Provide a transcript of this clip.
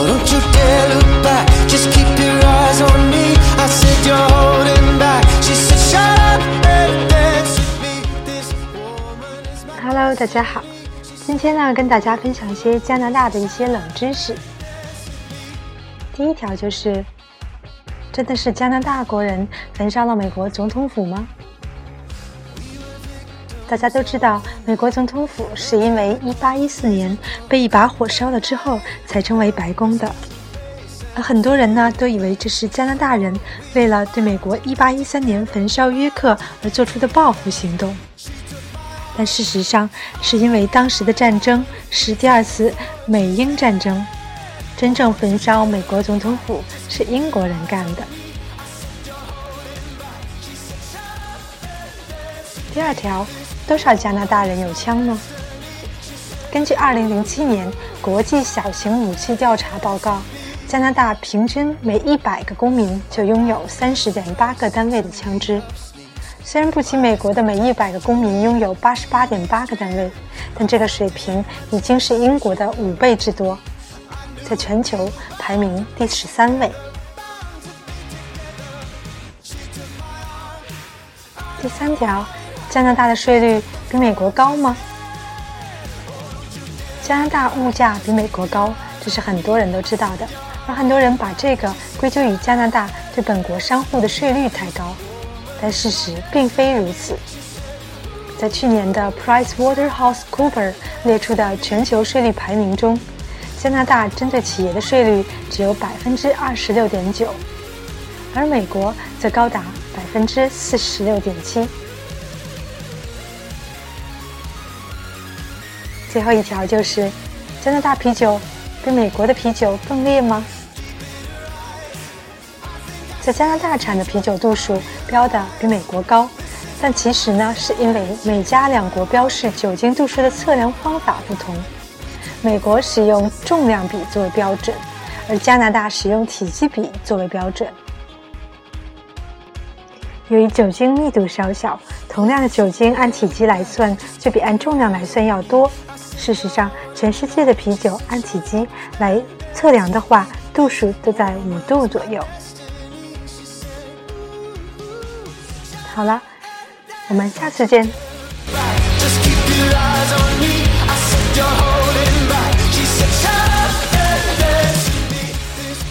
Don't you dare look back, just keep your eyes on me. I said you're holding back. She said, shut up and dance with me. This woman is my. Hello，大家好，今天呢跟大家分享一些加拿大的一些冷知识。第一条就是，真的是加拿大国人焚烧了美国总统府吗？大家都知道，美国总统府是因为1814年被一把火烧了之后才称为白宫的，而很多人呢都以为这是加拿大人为了对美国1813年焚烧约克而做出的报复行动。但事实上，是因为当时的战争是第二次美英战争，真正焚烧美国总统府是英国人干的。第二条，多少加拿大人有枪呢？根据2007年国际小型武器调查报告，加拿大平均每100个公民就拥有30.8个单位的枪支。虽然不及美国的每100个公民拥有88.8个单位，但这个水平已经是英国的五倍之多，在全球排名第十三位。第三条，加拿大的税率比美国高吗？加拿大物价比美国高，这是很多人都知道的，而很多人把这个归咎于加拿大对本国商户的税率太高。但事实并非如此。在去年的 Price Waterhouse Cooper 列出的全球税率排名中，加拿大针对企业的税率只有百分之二十六点九，而美国则高达百分之四十六点七。最后一条就是，加拿大啤酒比美国的啤酒更烈吗？在加拿大产的啤酒度数标的比美国高，但其实呢，是因为美加两国标示酒精度数的测量方法不同。美国使用重量比作为标准，而加拿大使用体积比作为标准。由于酒精密度稍小，同样的酒精按体积来算，就比按重量来算要多。事实上，全世界的啤酒按体积来测量的话，度数都在五度左右。好了，我们下次见。Just keep your eyes on me.